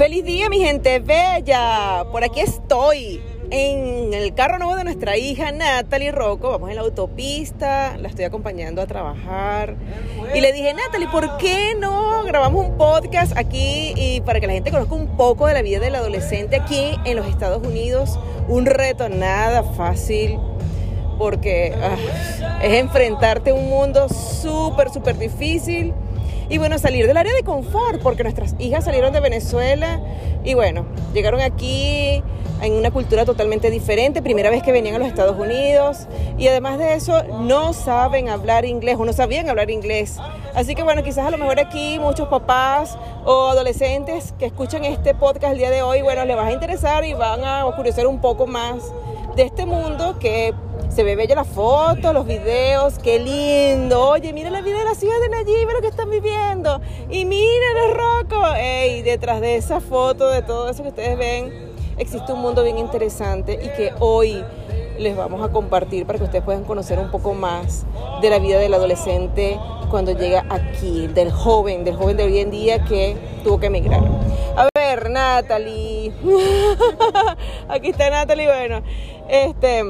Feliz día, mi gente bella. Por aquí estoy en el carro nuevo de nuestra hija Natalie Rocco. Vamos en la autopista, la estoy acompañando a trabajar. Y le dije, Natalie, ¿por qué no grabamos un podcast aquí y para que la gente conozca un poco de la vida del adolescente aquí en los Estados Unidos? Un reto nada fácil porque ah, es enfrentarte a un mundo súper, súper difícil y bueno, salir del área de confort, porque nuestras hijas salieron de Venezuela y bueno, llegaron aquí en una cultura totalmente diferente, primera vez que venían a los Estados Unidos y además de eso no saben hablar inglés o no sabían hablar inglés. Así que bueno, quizás a lo mejor aquí muchos papás o adolescentes que escuchan este podcast el día de hoy, bueno, les va a interesar y van a curiosear un poco más de este mundo que se ve bella la foto, los videos, qué lindo. Oye, mira la vida de las hijas de Nayib, lo que están viviendo. Y miren los rocos. Ey, detrás de esa foto, de todo eso que ustedes ven, existe un mundo bien interesante y que hoy les vamos a compartir para que ustedes puedan conocer un poco más de la vida del adolescente cuando llega aquí, del joven, del joven de hoy en día que tuvo que emigrar. A ver, Natalie. aquí está Natalie, bueno, este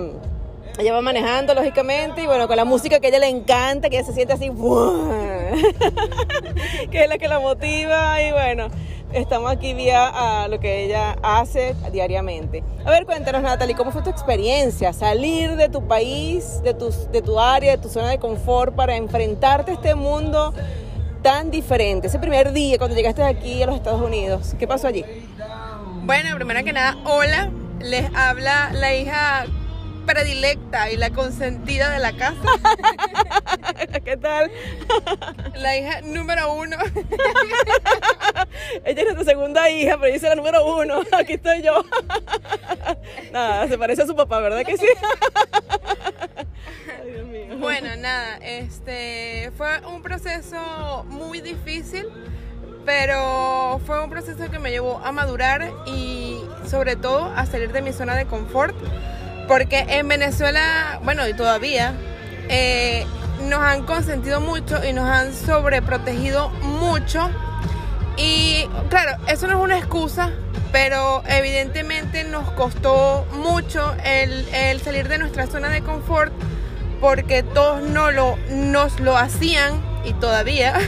ella va manejando, lógicamente, y bueno, con la música que a ella le encanta, que ella se siente así, que es la que la motiva, y bueno, estamos aquí vía a lo que ella hace diariamente. A ver, cuéntanos, Natalie, ¿cómo fue tu experiencia? Salir de tu país, de tu, de tu área, de tu zona de confort, para enfrentarte a este mundo tan diferente. Ese primer día, cuando llegaste aquí a los Estados Unidos, ¿qué pasó allí? Bueno, primero que nada, hola, les habla la hija predilecta y la consentida de la casa. ¿Qué tal? La hija número uno. Ella es nuestra segunda hija, pero dice la número uno. Aquí estoy yo. Nada, se parece a su papá, ¿verdad que sí? Bueno, nada, este fue un proceso muy difícil, pero fue un proceso que me llevó a madurar y sobre todo a salir de mi zona de confort porque en Venezuela, bueno, y todavía, eh, nos han consentido mucho y nos han sobreprotegido mucho. Y claro, eso no es una excusa, pero evidentemente nos costó mucho el, el salir de nuestra zona de confort porque todos no lo, nos lo hacían y todavía.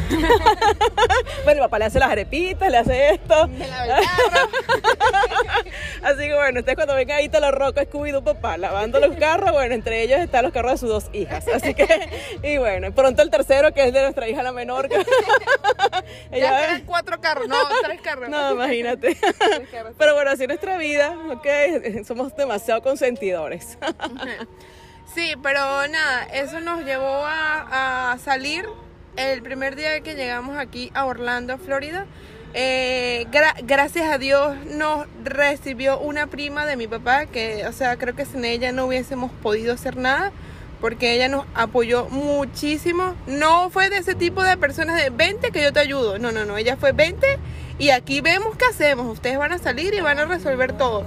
bueno, papá le hace las arepitas, le hace esto. Así que bueno, ustedes cuando vengan ahí todos los rocos scooby papá lavando los carros, bueno, entre ellos están los carros de sus dos hijas. Así que, y bueno, pronto el tercero que es de nuestra hija la menor. Ya tienen cuatro carros, no, tres carros. No, imagínate. Pero bueno, así es nuestra vida, ok, somos demasiado consentidores. Sí, pero nada, eso nos llevó a, salir el primer día que llegamos aquí a Orlando, Florida. Eh, gracias a Dios nos recibió una prima de mi papá que, o sea, creo que sin ella no hubiésemos podido hacer nada porque ella nos apoyó muchísimo. No fue de ese tipo de personas de 20 que yo te ayudo. No, no, no. Ella fue 20 y aquí vemos qué hacemos. Ustedes van a salir y van a resolver todo.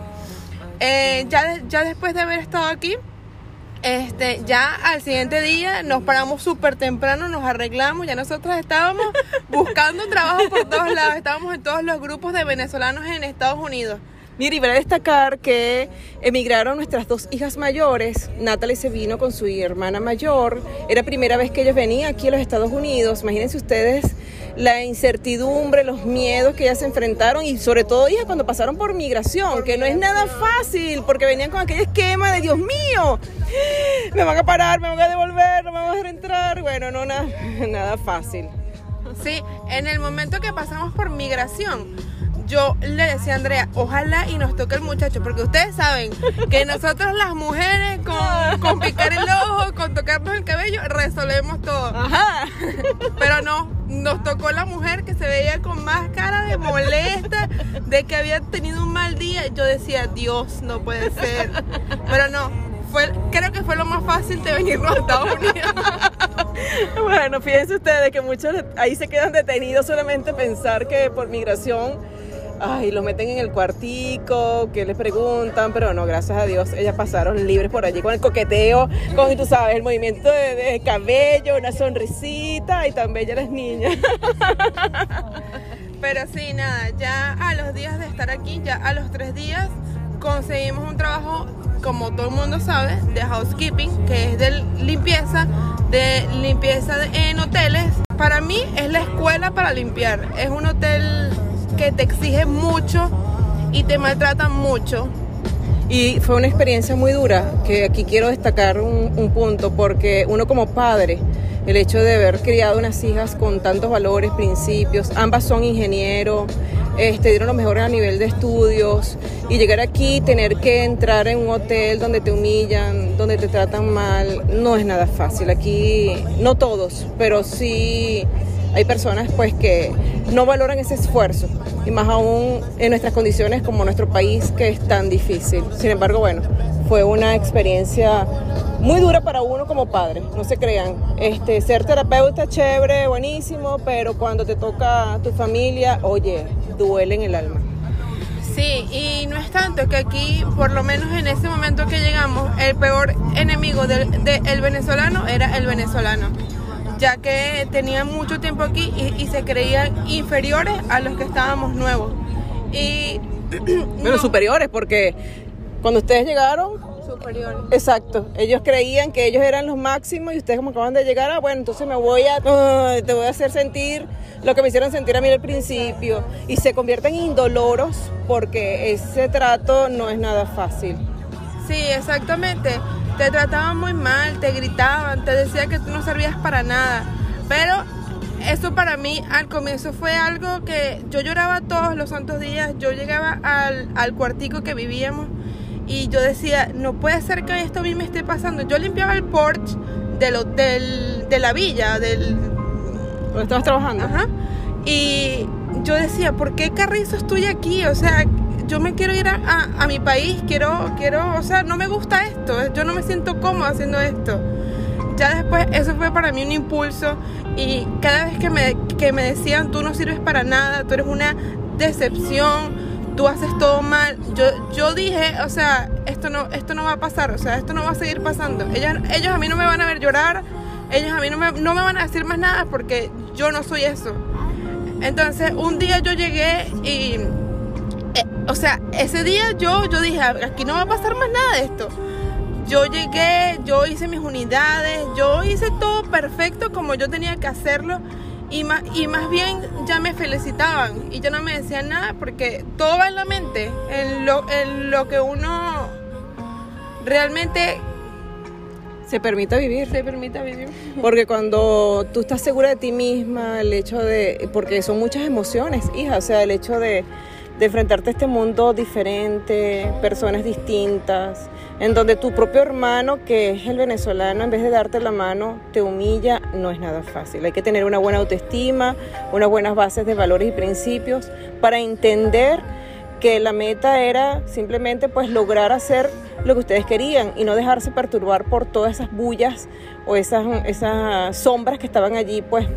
Eh, ya, ya después de haber estado aquí, este, ya al siguiente día nos paramos súper temprano, nos arreglamos, ya nosotros estábamos buscando trabajo por todos lados, estábamos en todos los grupos de venezolanos en Estados Unidos. Mira, y para destacar que emigraron nuestras dos hijas mayores. Natalie se vino con su hermana mayor. Era primera vez que ellos venían aquí a los Estados Unidos. Imagínense ustedes la incertidumbre, los miedos que ellas se enfrentaron y sobre todo ellas cuando pasaron por migración, que no es nada fácil porque venían con aquel esquema de Dios mío, me van a parar, me van a devolver, no me van a dejar entrar. Bueno, no, nada, nada fácil. Sí, en el momento que pasamos por migración, yo le decía a Andrea, ojalá y nos toque el muchacho, porque ustedes saben que nosotros las mujeres con, con picar el ojo, con tocarnos el cabello, resolvemos todo. Ajá. Pero no, nos tocó la mujer que se veía con más cara de molesta, de que había tenido un mal día. Yo decía, Dios, no puede ser. Pero no, fue, creo que fue lo más fácil de venir a Estados Unidos. bueno, fíjense ustedes que muchos ahí se quedan detenidos solamente pensar que por migración ay, los meten en el cuartico, que les preguntan, pero no, gracias a Dios, ellas pasaron libres por allí con el coqueteo, con, tú sabes, el movimiento de, cabello, una sonrisita y tan bella las niñas. Pero sí, nada, ya a los días de estar aquí, ya a los tres días, conseguimos un trabajo, como todo el mundo sabe, de housekeeping, que es de limpieza, de limpieza en hoteles. Para mí es la escuela para limpiar. Es un hotel que te exige mucho y te maltratan mucho. Y fue una experiencia muy dura, que aquí quiero destacar un, un punto, porque uno como padre, el hecho de haber criado unas hijas con tantos valores, principios, ambas son ingenieros, este, dieron lo mejor a nivel de estudios y llegar aquí, tener que entrar en un hotel donde te humillan, donde te tratan mal, no es nada fácil. Aquí, no todos, pero sí hay personas pues que no valoran ese esfuerzo y más aún en nuestras condiciones como nuestro país que es tan difícil. Sin embargo, bueno, fue una experiencia muy dura para uno como padre, no se crean. Este, ser terapeuta chévere, buenísimo, pero cuando te toca tu familia, oye, duele en el alma. Sí, y no es tanto que aquí, por lo menos en ese momento que llegamos, el peor enemigo del venezolano era el venezolano, ya que tenían mucho tiempo aquí y, y se creían inferiores a los que estábamos nuevos. Y, Pero superiores, porque cuando ustedes llegaron, superiores. Exacto. Ellos creían que ellos eran los máximos y ustedes como acaban de llegar, ah, bueno, entonces me voy a, uh, te voy a hacer sentir lo que me hicieron sentir a mí al principio. Y se convierten indoloros porque ese trato no es nada fácil. Sí, exactamente. Te trataban muy mal, te gritaban, te decían que tú no servías para nada. Pero eso para mí al comienzo fue algo que yo lloraba todos los santos días. Yo llegaba al, al cuartico que vivíamos y yo decía, no puede ser que esto a mí me esté pasando. Yo limpiaba el porche del hotel, de la villa, del... ¿Dónde estabas trabajando? Ajá. Y yo decía, ¿por qué carrizo estoy aquí? O sea, yo me quiero ir a, a, mi país, quiero, quiero, o sea, no me gusta esto, yo no me siento cómoda haciendo esto. Ya después, eso fue para mí un impulso y cada vez que me, que me decían, tú no sirves para nada, tú eres una decepción, tú haces todo mal. Yo, yo dije, o sea, esto no, esto no va a pasar, o sea, esto no va a seguir pasando. Ellos, ellos a mí no me van a ver llorar, ellos a mí no me, no me van a decir más nada porque yo no soy eso. Entonces, un día yo llegué y, o sea, ese día yo, yo dije, aquí no va a pasar más nada de esto. Yo llegué, yo hice mis unidades, yo hice todo perfecto como yo tenía que hacerlo y más, y más bien ya me felicitaban y ya no me decían nada porque todo va en la mente, en lo, en lo que uno realmente se permite vivir. Se permite vivir. Porque cuando tú estás segura de ti misma, el hecho de, porque son muchas emociones, hija, o sea, el hecho de, de enfrentarte a este mundo diferente, personas distintas, en donde tu propio hermano, que es el venezolano, en vez de darte la mano, te humilla, no es nada fácil. Hay que tener una buena autoestima, unas buenas bases de valores y principios para entender que la meta era simplemente pues lograr hacer lo que ustedes querían y no dejarse perturbar por todas esas bullas o esas, esas sombras que estaban allí pues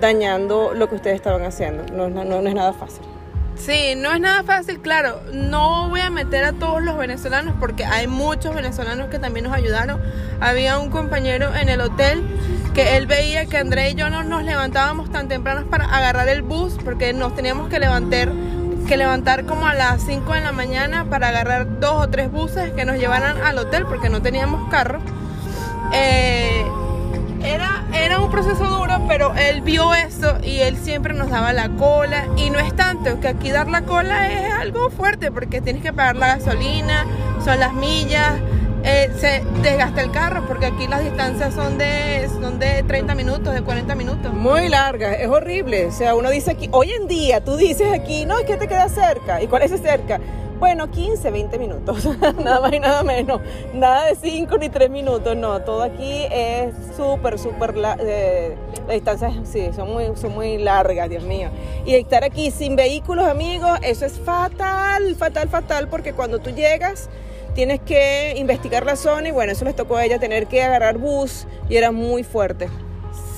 dañando lo que ustedes estaban haciendo. No, no, no es nada fácil. Sí, no es nada fácil, claro. No voy a meter a todos los venezolanos porque hay muchos venezolanos que también nos ayudaron. Había un compañero en el hotel que él veía que André y yo no nos levantábamos tan tempranos para agarrar el bus porque nos teníamos que levantar que levantar como a las 5 de la mañana para agarrar dos o tres buses que nos llevaran al hotel porque no teníamos carro. Eh, era, era un proceso duro, pero él vio eso y él siempre nos daba la cola. Y no es tanto, que aquí dar la cola es algo fuerte porque tienes que pagar la gasolina, son las millas, eh, se desgasta el carro porque aquí las distancias son de, son de 30 minutos, de 40 minutos. Muy largas, es horrible. O sea, uno dice aquí, hoy en día tú dices aquí, no, es que te queda cerca. ¿Y cuál es cerca? Bueno, 15, 20 minutos, nada más y nada menos. Nada de 5 ni 3 minutos, no. Todo aquí es súper, súper. Eh, las distancias, sí, son muy, son muy largas, Dios mío. Y estar aquí sin vehículos, amigos, eso es fatal, fatal, fatal, porque cuando tú llegas tienes que investigar la zona y bueno, eso les tocó a ella tener que agarrar bus y era muy fuerte.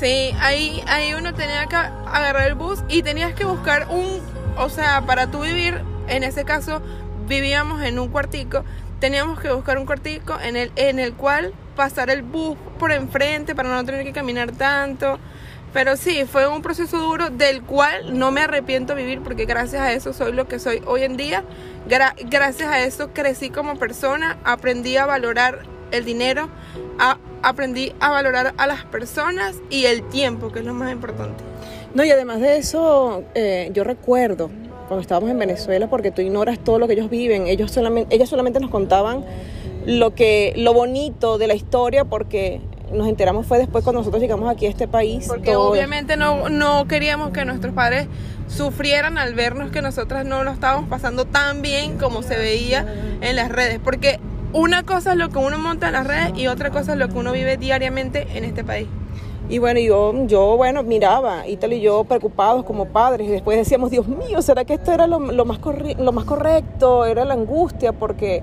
Sí, ahí, ahí uno tenía que agarrar el bus y tenías que buscar un, o sea, para tú vivir, en ese caso, vivíamos en un cuartico, teníamos que buscar un cuartico en el, en el cual pasar el bus por enfrente para no tener que caminar tanto. Pero sí, fue un proceso duro del cual no me arrepiento vivir porque gracias a eso soy lo que soy hoy en día. gracias a eso crecí como persona, aprendí a valorar el dinero, aprendí a valorar a las personas y el tiempo, que es lo más importante. No, y además de eso, eh, yo recuerdo cuando estábamos en Venezuela, porque tú ignoras todo lo que ellos viven, ellos solamente, ellas solamente nos contaban lo que lo bonito de la historia porque nos enteramos fue después cuando nosotros llegamos aquí a este país. Porque obviamente no, no queríamos que nuestros padres sufrieran al vernos que nosotras no lo estábamos pasando tan bien como se veía en las redes. Porque una cosa es lo que uno monta en las redes y otra cosa es lo que uno vive diariamente en este país. Y bueno, yo, yo bueno, miraba, Ítalo y yo preocupados como padres, y después decíamos, Dios mío, ¿será que esto era lo, lo más, lo más correcto? Era la angustia, porque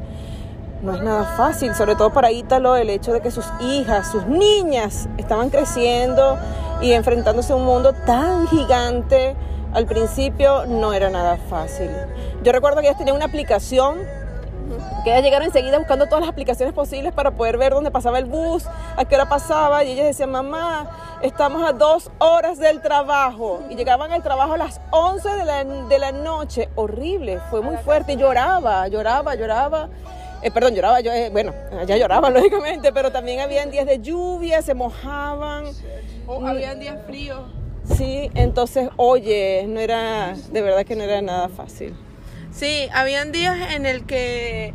no es nada fácil, sobre todo para Ítalo, el hecho de que sus hijas, sus niñas, estaban creciendo y enfrentándose a un mundo tan gigante. Al principio no era nada fácil. Yo recuerdo que ellas tenían una aplicación que ellas llegaron enseguida buscando todas las aplicaciones posibles para poder ver dónde pasaba el bus, a qué hora pasaba, y ellas decían, mamá, estamos a dos horas del trabajo, y llegaban al trabajo a las 11 de la, de la noche, horrible, fue muy fuerte, lloraba, lloraba, lloraba, eh, perdón, lloraba, yo, eh, bueno, ya lloraba lógicamente, pero también habían días de lluvia, se mojaban. O habían días fríos. Sí, entonces, oye, no era, de verdad que no era nada fácil. Sí, habían días en el que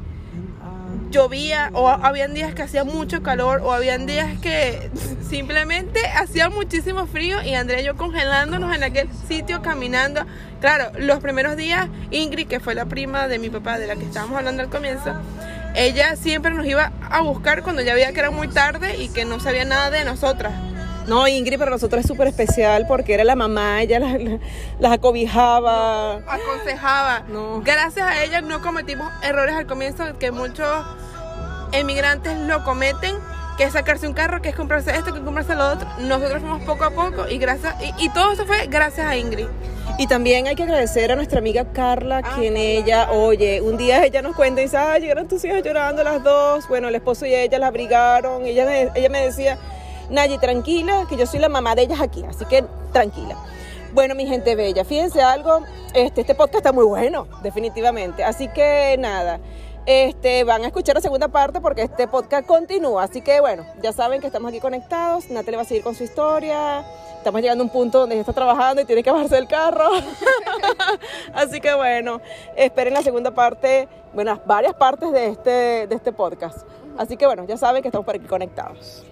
llovía o habían días que hacía mucho calor o habían días que simplemente hacía muchísimo frío y Andrea y yo congelándonos en aquel sitio caminando. Claro, los primeros días Ingrid, que fue la prima de mi papá de la que estábamos hablando al comienzo, ella siempre nos iba a buscar cuando ya veía que era muy tarde y que no sabía nada de nosotras. No, Ingrid para nosotros es súper especial porque era la mamá, ella las, acobijaba. aconsejaba. Gracias a ella no cometimos errores al comienzo que muchos emigrantes lo cometen, que es sacarse un carro, que es comprarse esto, que es comprarse lo otro. Nosotros fuimos poco a poco y gracias y, todo eso fue gracias a Ingrid. Y también hay que agradecer a nuestra amiga Carla, ah, quien ella, oye, un día ella nos cuenta y dice, ay, llegaron tus hijas llorando las dos. Bueno, el esposo y ella la abrigaron. ella, ella me decía, Nayi, tranquila, que yo soy la mamá de ellas aquí, así que tranquila. Bueno, mi gente bella, fíjense algo, este, este podcast está muy bueno, definitivamente. Así que nada, este, van a escuchar la segunda parte porque este podcast continúa. Así que bueno, ya saben que estamos aquí conectados. Natalia va a seguir con su historia. Estamos llegando a un punto donde ella está trabajando y tiene que bajarse del carro. Así que bueno, esperen la segunda parte, bueno, varias partes de este, de este podcast. Así que bueno, ya saben que estamos por aquí conectados.